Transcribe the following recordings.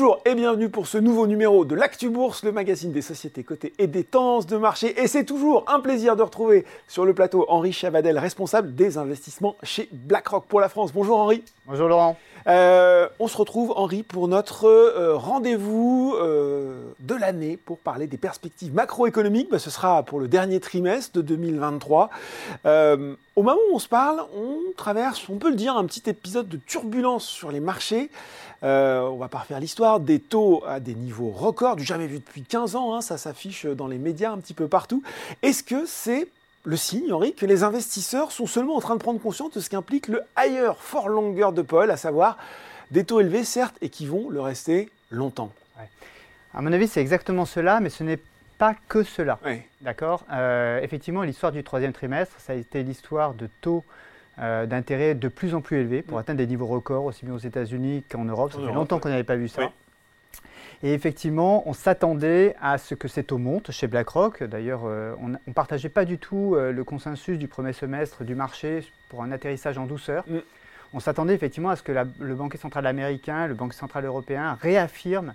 Bonjour et bienvenue pour ce nouveau numéro de l'Actu Bourse, le magazine des sociétés cotées et des tendances de marché. Et c'est toujours un plaisir de retrouver sur le plateau Henri Chavadel, responsable des investissements chez BlackRock pour la France. Bonjour Henri. Bonjour Laurent. Euh, on se retrouve, Henri, pour notre euh, rendez-vous euh, de l'année pour parler des perspectives macroéconomiques. Bah, ce sera pour le dernier trimestre de 2023. au moment où on se parle, on traverse, on peut le dire, un petit épisode de turbulence sur les marchés. on va pas refaire l'histoire, des taux à des niveaux records, du jamais vu depuis 15 ans, hein, ça s'affiche dans les médias un petit peu partout. Est-ce que c'est le signe, Henri, que les investisseurs sont seulement en train de prendre conscience de ce qu'implique le higher for longer de Paul, à savoir des taux élevés, certes, et qui vont le rester longtemps. À mon avis, c'est exactement cela, mais ce n'est pas que cela. D'accord? Euh, Effectivement, l'histoire du troisième trimestre, ça a été l'histoire de taux euh, d'intérêt de plus en plus élevés pour mm. atteindre des niveaux records, aussi bien aux États-Unis qu'en Europe. Ça fait longtemps qu'on n'avait pas vu ça. Et effectivement, on s'attendait à ce que ces taux montent chez BlackRock. D'ailleurs, euh, on ne partageait pas du tout euh, le consensus du premier semestre du marché pour un atterrissage en douceur. Mm. On s'attendait effectivement à ce que le banquier central américain, le banquier central européen réaffirment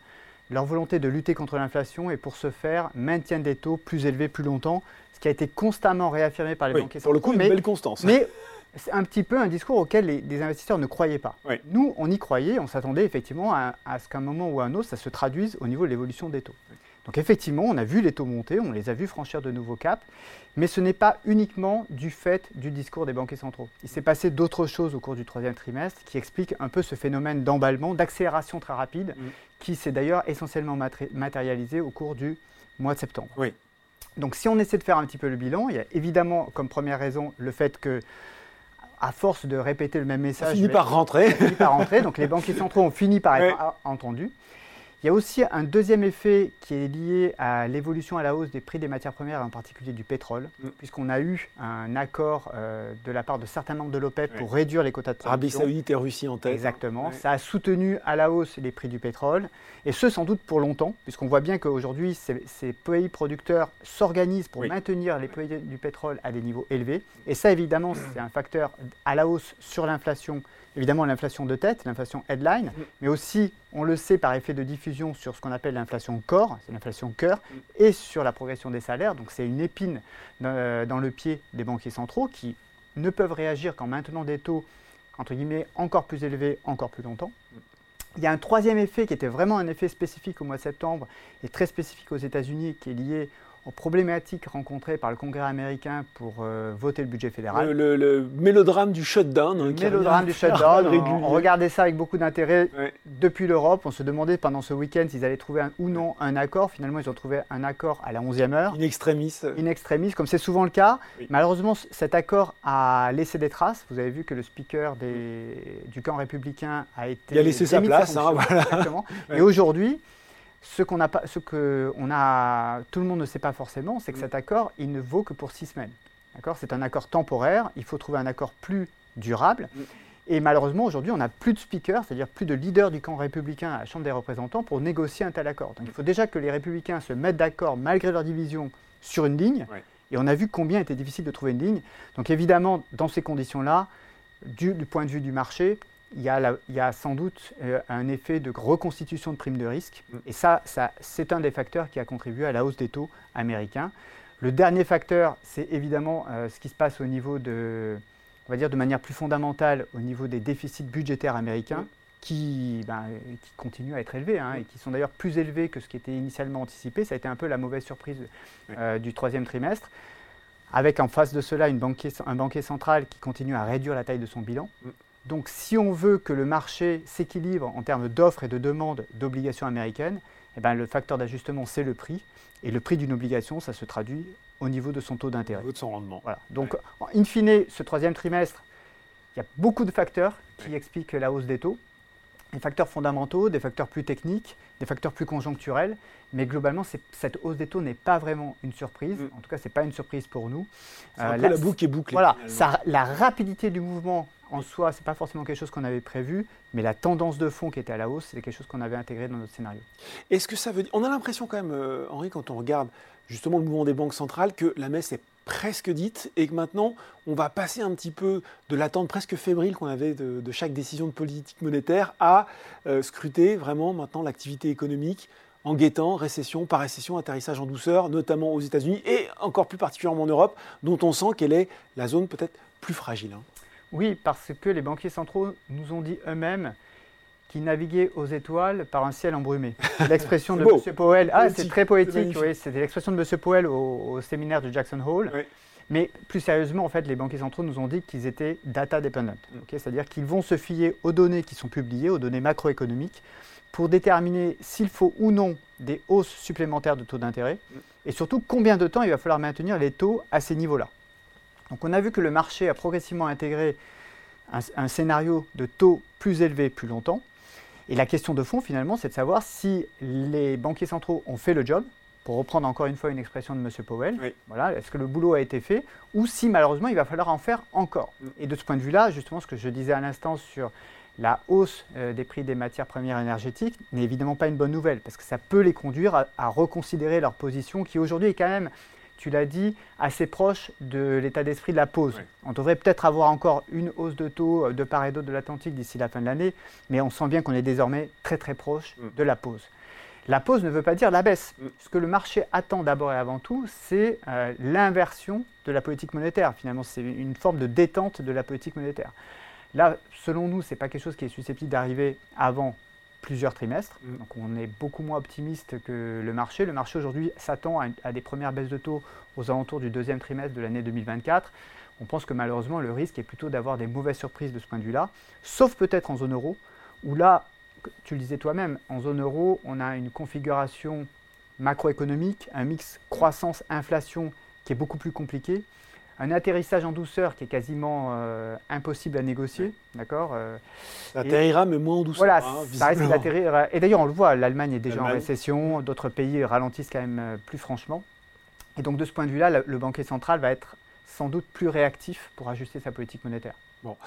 leur volonté de lutter contre l'inflation et pour ce faire maintiennent des taux plus élevés plus longtemps, ce qui a été constamment réaffirmé par les banquiers centraux. Pour le coup, une belle constance. Mais c'est un petit peu un discours auquel les, investisseurs ne croyaient pas. Nous, on y croyait, on s'attendait effectivement à, ce qu'à un moment ou à un autre, ça se traduise au niveau de l'évolution des taux. Donc effectivement, on a vu les taux monter, on les a vus franchir de nouveaux caps, mais ce n'est pas uniquement du fait du discours des banquiers centraux. Il s'est passé d'autres choses au cours du troisième trimestre qui expliquent un peu ce phénomène d'emballement, d'accélération très rapide, mm. qui s'est d'ailleurs essentiellement matérialisé au cours du mois de septembre. Oui. Donc si on essaie de faire un petit peu le bilan, il y a évidemment comme première raison le fait que à force de répéter le même message. Finit par rentrer. finit par rentrer. Donc les banquiers centraux ont fini par être entendus. Il y a aussi un deuxième effet qui est lié à l'évolution à la hausse des prix des matières premières, en particulier du pétrole, mm. puisqu'on a eu un accord euh, de la part de certains membres de l'OPEP pour réduire les quotas de production. Arabie Saoudite et Russie en tête. Exactement. Ça a soutenu à la hausse les prix du pétrole, et ce sans doute pour longtemps, puisqu'on voit bien qu'aujourd'hui, ces, pays producteurs s'organisent pour maintenir les prix du pétrole à des niveaux élevés. Et ça, évidemment, c'est un facteur à la hausse sur l'inflation évidemment l'inflation de tête, l'inflation headline, mm. mais aussi, on le sait par effet de diffusion sur ce qu'on appelle l'inflation corps, c'est l'inflation cœur, mm. et sur la progression des salaires. Donc c'est une épine dans, le pied des banquiers centraux qui ne peuvent réagir qu'en maintenant des taux, entre guillemets, encore plus élevés, encore plus longtemps. Mm. Il y a un troisième effet qui était vraiment un effet spécifique au mois de septembre et très spécifique aux États-Unis, qui est lié aux problématiques rencontrées par le Congrès américain pour euh, voter le budget fédéral. Le, mélodrame du shutdown. Hein, le mélodrame du shutdown. On, regardait ça avec beaucoup d'intérêt depuis l'Europe. On se demandait pendant ce week-end s'ils allaient trouver ou non un accord. Finalement, ils ont trouvé un accord à la 11e heure. In extremis. In extremis, comme c'est souvent le cas. Malheureusement, cet accord a laissé des traces. Vous avez vu que le speaker des, du camp républicain a été. Il a laissé sa place. Hein, voilà. Et aujourd'hui, ce qu'on a pas, ce que on a, tout le monde ne sait pas forcément, c'est que cet accord, il ne vaut que pour six semaines. D'accord? C'est un accord temporaire. Il faut trouver un accord plus durable. Et malheureusement, aujourd'hui, on n'a plus de speakers, c'est-à-dire plus de leaders du camp républicain à la Chambre des représentants pour négocier un tel accord. Donc il faut déjà que les républicains se mettent d'accord, malgré leur division, sur une ligne. Et on a vu combien était difficile de trouver une ligne. Donc évidemment, dans ces conditions-là, du, point de vue du marché, il y, a sans doute euh, un effet de reconstitution de primes de risque. Mm. Et ça, c'est un des facteurs qui a contribué à la hausse des taux américains. Le dernier facteur, c'est évidemment euh, ce qui se passe au niveau de, on va dire de manière plus fondamentale, au niveau des déficits budgétaires américains, mm. qui, ben, qui, continuent à être élevés, hein, mm. et qui sont d'ailleurs plus élevés que ce qui était initialement anticipé. Ça a été un peu la mauvaise surprise euh, du troisième trimestre. Avec en face de cela une banquier, un banquier central qui continue à réduire la taille de son bilan. Donc si on veut que le marché s'équilibre en termes d'offres et de demandes d'obligations américaines, eh ben, le facteur d'ajustement, c'est le prix. Et le prix d'une obligation, ça se traduit au niveau de son taux d'intérêt. Au niveau de son rendement. Voilà. Donc, in fine, ce troisième trimestre, il y a beaucoup de facteurs qui expliquent la hausse des taux. Des facteurs fondamentaux, des facteurs plus techniques, des facteurs plus conjoncturels. Mais globalement, cette hausse des taux n'est pas vraiment une surprise. Mm. En tout cas, ce n'est pas une surprise pour nous. C'est euh, la, boucle est bouclée. Voilà, la rapidité du mouvement en soi, ce n'est pas forcément quelque chose qu'on avait prévu, mais la tendance de fond qui était à la hausse, c'est quelque chose qu'on avait intégré dans notre scénario. Est-ce que ça veut dire. On a l'impression quand même, euh, Henri, quand on regarde justement le mouvement des banques centrales, que la messe n'est presque dite et que maintenant on va passer un petit peu de l'attente presque fébrile qu'on avait de, chaque décision de politique monétaire à euh, scruter vraiment maintenant l'activité économique en guettant récession par récession, atterrissage en douceur, notamment aux États-Unis et encore plus particulièrement en Europe, dont on sent qu'elle est la zone peut-être plus fragile. Hein. Oui, parce que les banquiers centraux nous ont dit eux-mêmes qui naviguait aux étoiles par un ciel embrumé. L'expression de M. Powell, ah, c'est très poétique, oui, c'était l'expression de M. Powell au, séminaire de Jackson Hole. Mais plus sérieusement, en fait, les banquiers centraux nous ont dit qu'ils étaient data dependent, mm. c'est-à-dire qu'ils vont se fier aux données qui sont publiées, aux données macroéconomiques, pour déterminer s'il faut ou non des hausses supplémentaires de taux d'intérêt, mm. et surtout combien de temps il va falloir maintenir les taux à ces niveaux-là. Donc on a vu que le marché a progressivement intégré un scénario de taux plus élevé plus longtemps, et la question de fond, finalement, c'est de savoir si les banquiers centraux ont fait le job, pour reprendre encore une fois une expression de M. Powell. Voilà, est-ce que le boulot a été fait ou si malheureusement il va falloir en faire encore. Mm. Et de ce point de vue-là, justement, ce que je disais à l'instant sur la hausse euh, des prix des matières premières énergétiques n'est évidemment pas une bonne nouvelle parce que ça peut les conduire à reconsidérer leur position qui aujourd'hui est quand même tu l'as dit, assez proche de l'état d'esprit de la pause. On devrait peut-être avoir encore une hausse de taux euh, de part et d'autre de l'Atlantique d'ici la fin de l'année, mais on sent bien qu'on est désormais très très proche mm. de la pause. La pause ne veut pas dire la baisse. Mm. Ce que le marché attend d'abord et avant tout, c'est euh, l'inversion de la politique monétaire. Finalement, c'est une forme de détente de la politique monétaire. Là, selon nous, ce n'est pas quelque chose qui est susceptible d'arriver avant plusieurs trimestres. Mm. Donc on est beaucoup moins optimiste que le marché. Le marché aujourd'hui s'attend à, des premières baisses de taux aux alentours du deuxième trimestre de l'année 2024. On pense que malheureusement le risque est plutôt d'avoir des mauvaises surprises de ce point de vue-là, sauf peut-être en zone euro, où là, tu le disais toi-même, en zone euro, on a une configuration macroéconomique, un mix croissance-inflation qui est beaucoup plus compliqué un atterrissage en douceur qui est quasiment euh, impossible à négocier, d'accord euh, atterrira, mais moins en douceur. Voilà, hein, ça risque d'atterrir. Et d'ailleurs, on le voit, l'Allemagne est déjà en récession, d'autres pays ralentissent quand même euh, plus franchement. Et donc, de ce point de vue-là, le, banquier central va être sans doute plus réactif pour ajuster sa politique monétaire. Bon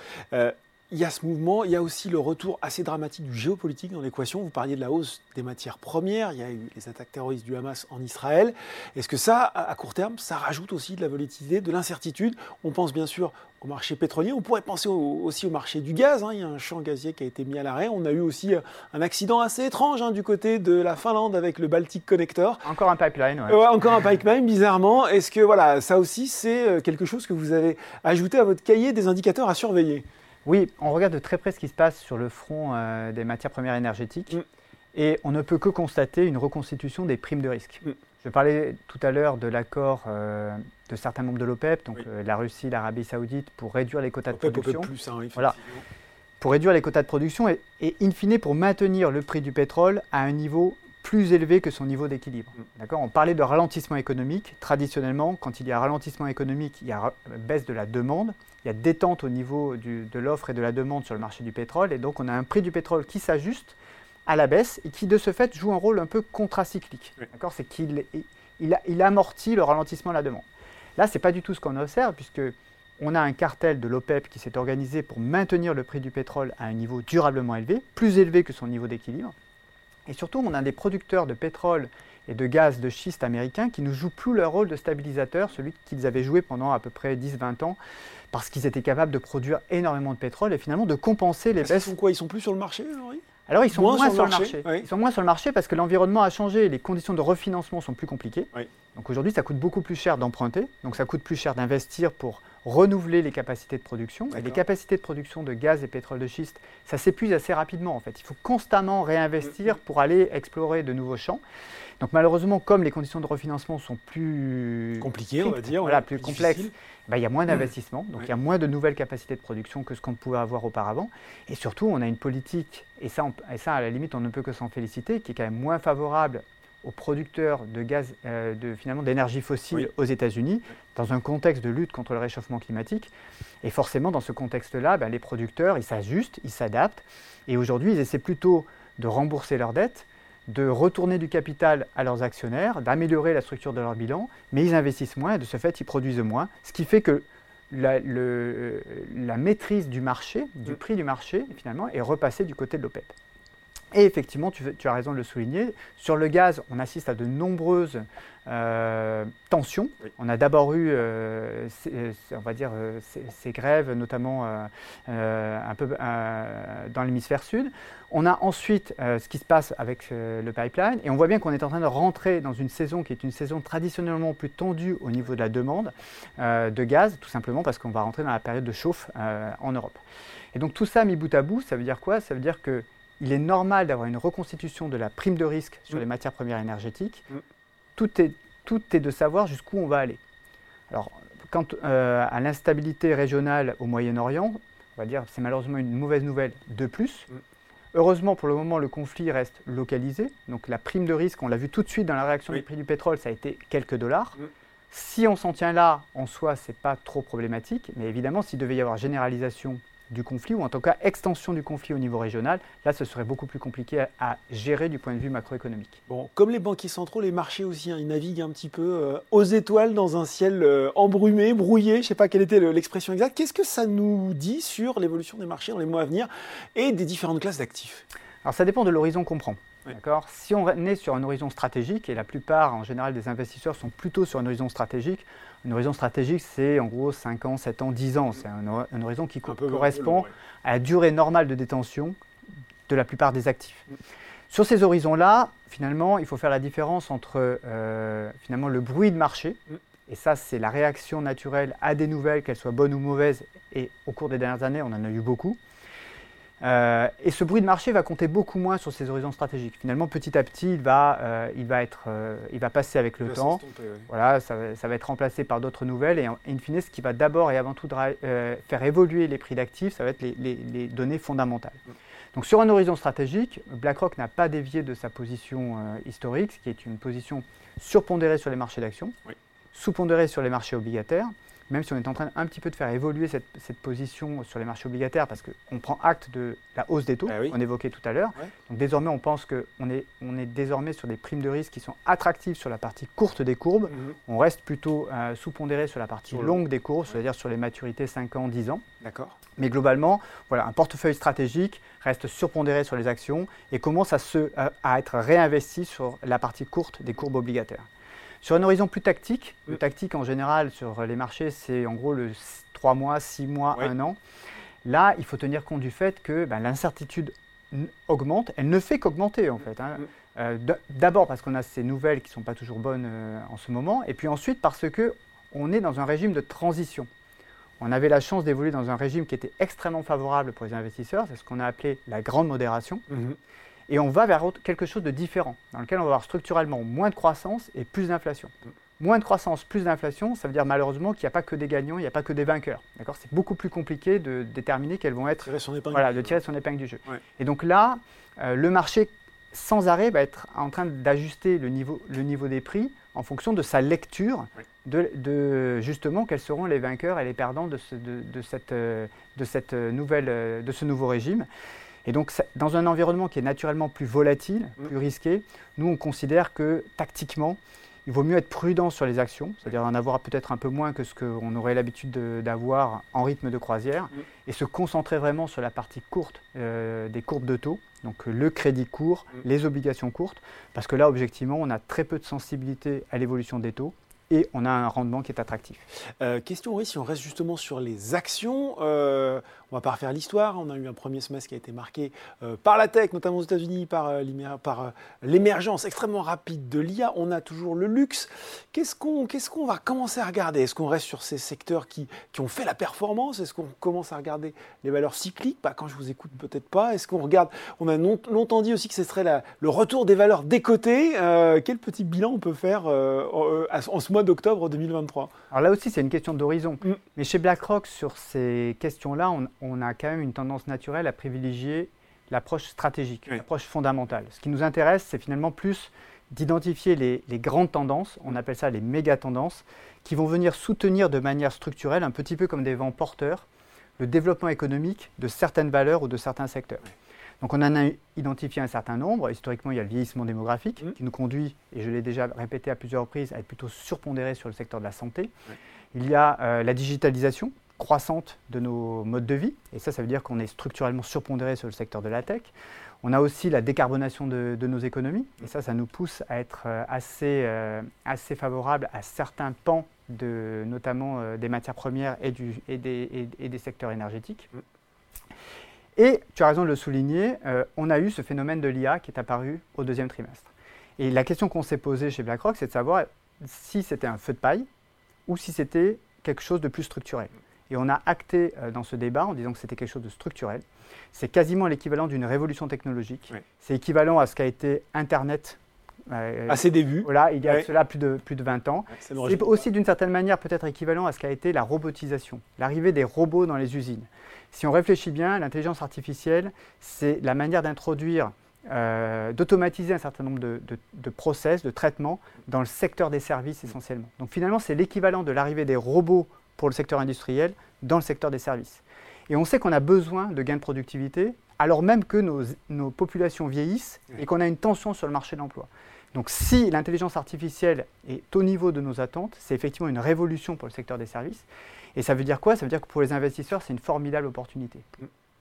il y a ce mouvement, il y a aussi le retour assez dramatique du géopolitique dans l'équation. Vous parliez de la hausse des matières premières, il y a eu les attaques terroristes du Hamas en Israël. Est-ce que ça, à court terme, ça rajoute aussi de la volatilité, de l'incertitude? On pense bien sûr au marché pétrolier, on pourrait penser aussi au marché du gaz. Hein. Il y a un champ gazier qui a été mis à l'arrêt. On a eu aussi euh, un accident assez étrange hein, du côté de la Finlande avec le Baltic Connector. Encore un pipeline, ouais. ouais encore un pipeline, bizarrement. Est-ce que voilà, ça aussi, c'est euh, quelque chose que vous avez ajouté à votre cahier des indicateurs à surveiller? Oui, on regarde de très près ce qui se passe sur le front euh, des matières premières énergétiques mm. et on ne peut que constater une reconstitution des primes de risque. Mm. Je parlais tout à l'heure de l'accord euh, de certains membres de l'OPEP, donc euh, la Russie, l'Arabie Saoudite, pour réduire les quotas de production. plus, hein, voilà. Pour réduire les quotas de production et, et, in fine, pour maintenir le prix du pétrole à un niveau plus élevé que son niveau d'équilibre. Mm. D'accord? On parlait de ralentissement économique. Traditionnellement, quand il y a ralentissement économique, il y a baisse de la demande il y a détente au niveau de l'offre et de la demande sur le marché du pétrole, et donc on a un prix du pétrole qui s'ajuste à la baisse et qui de ce fait joue un rôle un peu contracyclique. D'accord? C'est qu'il il, amortit le ralentissement de la demande. Là, ce n'est pas du tout ce qu'on observe, puisque on a un cartel de l'OPEP qui s'est organisé pour maintenir le prix du pétrole à un niveau durablement élevé, plus élevé que son niveau d'équilibre. Et surtout, on a des producteurs de pétrole et de gaz de schiste américains qui ne jouent plus leur rôle de stabilisateur, celui qu'ils avaient joué pendant à peu près 10-20 ans, parce qu'ils étaient capables de produire énormément de pétrole et finalement de compenser les baisses. Ils sont quoi? Ils sont plus sur le marché, alors ils sont moins, sur, le marché. Ils sont moins sur le marché parce que l'environnement a changé, les conditions de refinancement sont plus compliquées. Donc aujourd'hui, ça coûte beaucoup plus cher d'emprunter, donc ça coûte plus cher d'investir pour renouveler les capacités de production. Et les capacités de production de gaz et pétrole de schiste, ça s'épuise assez rapidement en fait. Il faut constamment réinvestir mm, mm. pour aller explorer de nouveaux champs. Donc malheureusement, comme les conditions de refinancement sont plus compliquées, on va dire, voilà, plus, complexes, bah, il y a moins mm. d'investissement, donc il y a moins de nouvelles capacités de production que ce qu'on pouvait avoir auparavant. Et surtout, on a une politique, et ça, et ça à la limite, on ne peut que s'en féliciter, qui est quand même moins favorable aux producteurs de gaz, euh, de, finalement d'énergie fossile aux États-Unis, dans un contexte de lutte contre le réchauffement climatique. Et forcément, dans ce contexte-là, ben, les producteurs, ils s'ajustent, ils s'adaptent. Et aujourd'hui, ils essaient plutôt de rembourser leurs dettes, de retourner du capital à leurs actionnaires, d'améliorer la structure de leur bilan, mais ils investissent moins et de ce fait, ils produisent moins. Ce qui fait que la, la maîtrise du marché, du prix du marché, finalement, est repassée du côté de l'OPEP. Et effectivement, tu, as raison de le souligner, sur le gaz, on assiste à de nombreuses euh, tensions. On a d'abord eu, euh, on va dire, euh, ces, grèves, notamment un peu dans l'hémisphère sud. On a ensuite ce qui se passe avec le pipeline, et on voit bien qu'on est en train de rentrer dans une saison qui est une saison traditionnellement plus tendue au niveau de la demande de gaz, tout simplement parce qu'on va rentrer dans la période de chauffe en Europe. Et donc tout ça mis bout à bout, ça veut dire quoi? Ça veut dire que il est normal d'avoir une reconstitution de la prime de risque sur mm. les matières premières énergétiques. Mm. Tout, est, tout est de savoir jusqu'où on va aller. Alors, quant euh, à l'instabilité régionale au Moyen-Orient, on va dire c'est malheureusement une mauvaise nouvelle de plus. Mm. Heureusement, pour le moment, le conflit reste localisé. Donc la prime de risque, on l'a vu tout de suite dans la réaction du prix du pétrole, ça a été quelques dollars. Si on s'en tient là, en soi, ce n'est pas trop problématique. Mais évidemment, s'il devait y avoir généralisation du conflit, ou en tout cas extension du conflit au niveau régional, là ce serait beaucoup plus compliqué à, gérer du point de vue macroéconomique. Bon, comme les banquiers centraux, les marchés aussi, hein, ils naviguent un petit peu euh, aux étoiles dans un ciel euh, embrumé, brouillé, je ne sais pas quelle était l'expression exacte. Qu'est-ce que ça nous dit sur l'évolution des marchés dans les mois à venir et des différentes classes d'actifs? Alors ça dépend de l'horizon qu'on prend. D'accord? Si on est sur un horizon stratégique, et la plupart en général des investisseurs sont plutôt sur un horizon stratégique, un horizon stratégique c'est en gros 5 ans, 7 ans, 10 ans. C'est un, horizon qui correspond à la durée normale de détention de la plupart des actifs. Sur ces horizons-là, finalement, il faut faire la différence entre euh, finalement le bruit de marché, mm. et ça c'est la réaction naturelle à des nouvelles, qu'elles soient bonnes ou mauvaises, et au cours des dernières années on en a eu beaucoup, euh, et ce bruit de marché va compter beaucoup moins sur ces horizons stratégiques. Finalement, petit à petit, il va, euh, il va, être, euh, il va passer avec le temps. Voilà, ça, va être remplacé par d'autres nouvelles. Et, in fine, ce qui va d'abord et avant tout faire évoluer les prix d'actifs, ça va être les, données fondamentales. Mm. Donc sur un horizon stratégique, BlackRock n'a pas dévié de sa position historique, ce qui est une position surpondérée sur les marchés d'actions, sous-pondérée sur les marchés obligataires, même si on est en train un petit peu de faire évoluer cette, position sur les marchés obligataires, parce qu'on prend acte de la hausse des taux, ah on évoquait tout à l'heure. Donc désormais, on pense qu'on est, on est désormais sur des primes de risque qui sont attractives sur la partie courte des courbes. Mhm. On reste plutôt euh, sous-pondéré sur la partie longue des courbes, c'est-à-dire sur les maturités 5 ans, 10 ans. D'accord. Mais globalement, voilà, un portefeuille stratégique reste surpondéré sur les actions et commence à, se, à être réinvesti sur la partie courte des courbes obligataires. Sur un horizon plus tactique, le tactique en général sur les marchés, c'est en gros le 3 mois, 6 mois, 1 an. Là, il faut tenir compte du fait que ben, l'incertitude augmente, elle ne fait qu'augmenter en fait. Hein. Euh, d'abord parce qu'on a ces nouvelles qui ne sont pas toujours bonnes euh, en ce moment, et puis ensuite parce qu'on est dans un régime de transition. On avait la chance d'évoluer dans un régime qui était extrêmement favorable pour les investisseurs, c'est ce qu'on a appelé la grande modération. Mhm et on va vers quelque chose de différent, dans lequel on va avoir structurellement moins de croissance et plus d'inflation. Moins de croissance, plus d'inflation, ça veut dire malheureusement qu'il n'y a pas que des gagnants, il n'y a pas que des vainqueurs. D'accord? C'est beaucoup plus compliqué de déterminer quelles vont être. Tirer son épingle. Voilà, de tirer son épingle du jeu. Et donc là, euh, le marché sans arrêt va être en train d'ajuster le niveau, le niveau des prix en fonction de sa lecture de, justement quels seront les vainqueurs et les perdants de, de, cette, de cette nouvelle, de ce nouveau régime. Et donc, dans un environnement qui est naturellement plus volatile, mmh. plus risqué, nous, on considère que tactiquement, il vaut mieux être prudent sur les actions, c'est-à-dire en avoir peut-être un peu moins que ce qu'on aurait l'habitude d'avoir en rythme de croisière, mmh. et se concentrer vraiment sur la partie courte euh, des courbes de taux, donc le crédit court, mmh. les obligations courtes, parce que là, objectivement, on a très peu de sensibilité à l'évolution des taux, et on a un rendement qui est attractif. Euh, question, oui, si on reste justement sur les actions, euh, on va pas refaire l'histoire. On a eu un premier semestre qui a été marqué euh, par la tech, notamment aux États-Unis, par, l'émergence extrêmement rapide de l'IA. On a toujours le luxe. Qu'est-ce qu'on va commencer à regarder? Est-ce qu'on reste sur ces secteurs qui, ont fait la performance? Est-ce qu'on commence à regarder les valeurs cycliques? Bah, Quand je vous écoute, peut-être pas. Est-ce qu'on regarde On a longtemps dit aussi que ce serait le retour des valeurs décotées. quel petit bilan on peut faire en ce mois d'octobre 2023 Alors là aussi, c'est une question d'horizon. Mm. Mais chez BlackRock, sur ces questions-là, on, a quand même une tendance naturelle à privilégier l'approche stratégique, l'approche fondamentale. Ce qui nous intéresse, c'est finalement plus d'identifier les, grandes tendances, on appelle ça les méga tendances, qui vont venir soutenir de manière structurelle, un petit peu comme des vents porteurs, le développement économique de certaines valeurs ou de certains secteurs. Donc on en a identifié un certain nombre. Historiquement, il y a le vieillissement démographique mmh. qui nous conduit, et je l'ai déjà répété à plusieurs reprises, à être plutôt surpondéré sur le secteur de la santé. Il y a euh, la digitalisation croissante de nos modes de vie. Et ça, ça veut dire qu'on est structurellement surpondéré sur le secteur de la tech. On a aussi la décarbonation de, nos économies. Et ça, ça nous pousse à être euh, assez, euh, assez favorable à certains pans, de, notamment euh, des matières premières et, du, et, des, et, des, secteurs énergétiques. Mm. Et tu as raison de le souligner, on a eu ce phénomène de l'IA qui est apparu au deuxième trimestre. Et la question qu'on s'est posée chez BlackRock, c'est de savoir si c'était un feu de paille ou si c'était quelque chose de plus structurel. Et on a acté euh, dans ce débat en disant que c'était quelque chose de structurel. C'est quasiment l'équivalent d'une révolution technologique. C'est équivalent à ce qu'a été Internet. Euh, à ses débuts. Voilà, il y a cela plus de, plus de 20 ans. C'est aussi d'une certaine manière peut-être équivalent à ce qu'a été la robotisation, l'arrivée des robots dans les usines. Si on réfléchit bien, l'intelligence artificielle, c'est la manière d'introduire euh, d'automatiser un certain nombre de, de, process, de traitements dans le secteur des services essentiellement. Donc finalement, c'est l'équivalent de l'arrivée des robots pour le secteur industriel dans le secteur des services. Et on sait qu'on a besoin de gains de productivité alors même que nos, populations vieillissent et qu'on a une tension sur le marché de l'emploi. Donc si l'intelligence artificielle est au niveau de nos attentes, c'est effectivement une révolution pour le secteur des services. Et ça veut dire quoi? Ça veut dire que pour les investisseurs, c'est une formidable opportunité.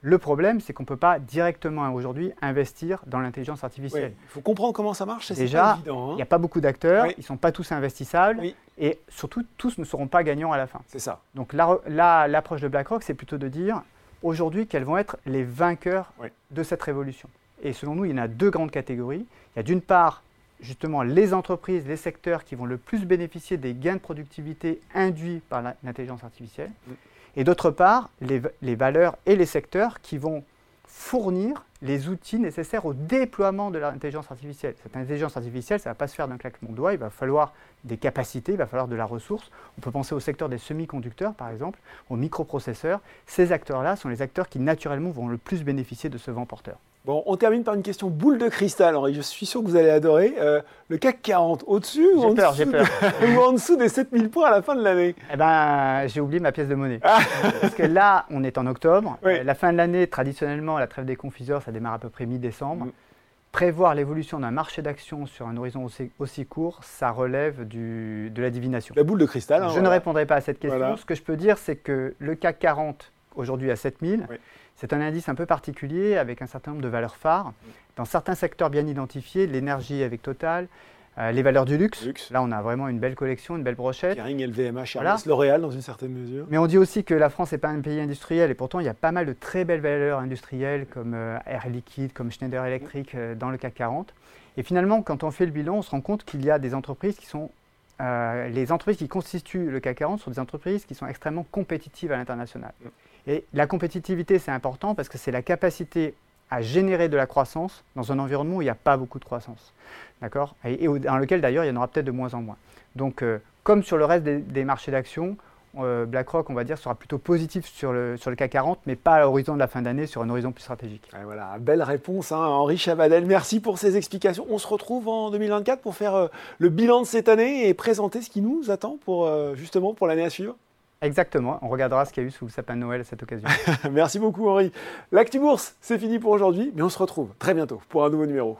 Le problème, c'est qu'on ne peut pas directement aujourd'hui investir dans l'intelligence artificielle. Il faut comprendre comment ça marche. Déjà, il n'y a pas beaucoup d'acteurs, ils ne sont pas tous investissables, et surtout, tous ne seront pas gagnants à la fin. C'est ça. Donc là, l'approche de BlackRock, c'est plutôt de dire aujourd'hui quels vont être les vainqueurs de cette révolution? Et selon nous, il y en a deux grandes catégories. Il y a d'une part, justement, les entreprises, les secteurs qui vont le plus bénéficier des gains de productivité induits par l'intelligence artificielle. Mm et d'autre part les, valeurs et les secteurs qui vont fournir les outils nécessaires au déploiement de l'intelligence artificielle. Cette intelligence artificielle, ça ne va pas se faire d'un claquement de doigts, il va falloir des capacités, il va falloir de la ressource. On peut penser au secteur des semi-conducteurs, par exemple, aux microprocesseurs. Ces acteurs-là sont les acteurs qui, naturellement, vont le plus bénéficier de ce vent porteur. Bon, on termine par une question boule de cristal, Henri. Je suis sûr que vous allez adorer. Euh, le CAC 40, au-dessus ou, en dessous ou en dessous des 7000 points à la fin de l'année? Eh ben, j'ai oublié ma pièce de monnaie. Ah. Parce que là, on est en octobre. La fin de l'année, traditionnellement, la trêve des confiseurs, ça démarre à peu près mi-décembre. Mm. Prévoir l'évolution d'un marché d'actions sur un horizon aussi, court, ça relève du, de la divination. La boule de cristal. Hein, je ne répondrai pas à cette question. Ce que je peux dire, c'est que le CAC 40, aujourd'hui à 7000, c'est un indice un peu particulier avec un certain nombre de valeurs phares. Dans certains secteurs bien identifiés, l'énergie avec Total, euh, les valeurs du luxe. Là, on a vraiment une belle collection, une belle brochette. Kering, LVMH, voilà. L'Oréal dans une certaine mesure. Mais on dit aussi que la France n'est pas un pays industriel et pourtant il y a pas mal de très belles valeurs industrielles comme euh, Air Liquide, comme Schneider Electric euh, dans le CAC 40. Et finalement, quand on fait le bilan, on se rend compte qu'il y a des entreprises qui sont les entreprises qui constituent le CAC 40 sont des entreprises qui sont extrêmement compétitives à l'international. Et la compétitivité, c'est important parce que c'est la capacité à générer de la croissance dans un environnement où il n'y a pas beaucoup de croissance. D'accord? Et, dans lequel d'ailleurs il y en aura peut-être de moins en moins. Donc, euh, comme sur le reste des, marchés d'actions, euh, BlackRock, on va dire, sera plutôt positif sur le, sur le CAC 40, mais pas à l'horizon de la fin d'année, sur un horizon plus stratégique. voilà, belle réponse, hein, Henri Chavadel. Merci pour ces explications. On se retrouve en 2024 pour faire euh, le bilan de cette année et présenter ce qui nous attend pour, justement pour l'année à suivre. Exactement, on regardera ce qu'il y a eu sous le sapin de Noël à cette occasion. Merci beaucoup Henri. L'Actu Bourse, c'est fini pour aujourd'hui, mais on se retrouve très bientôt pour un nouveau numéro.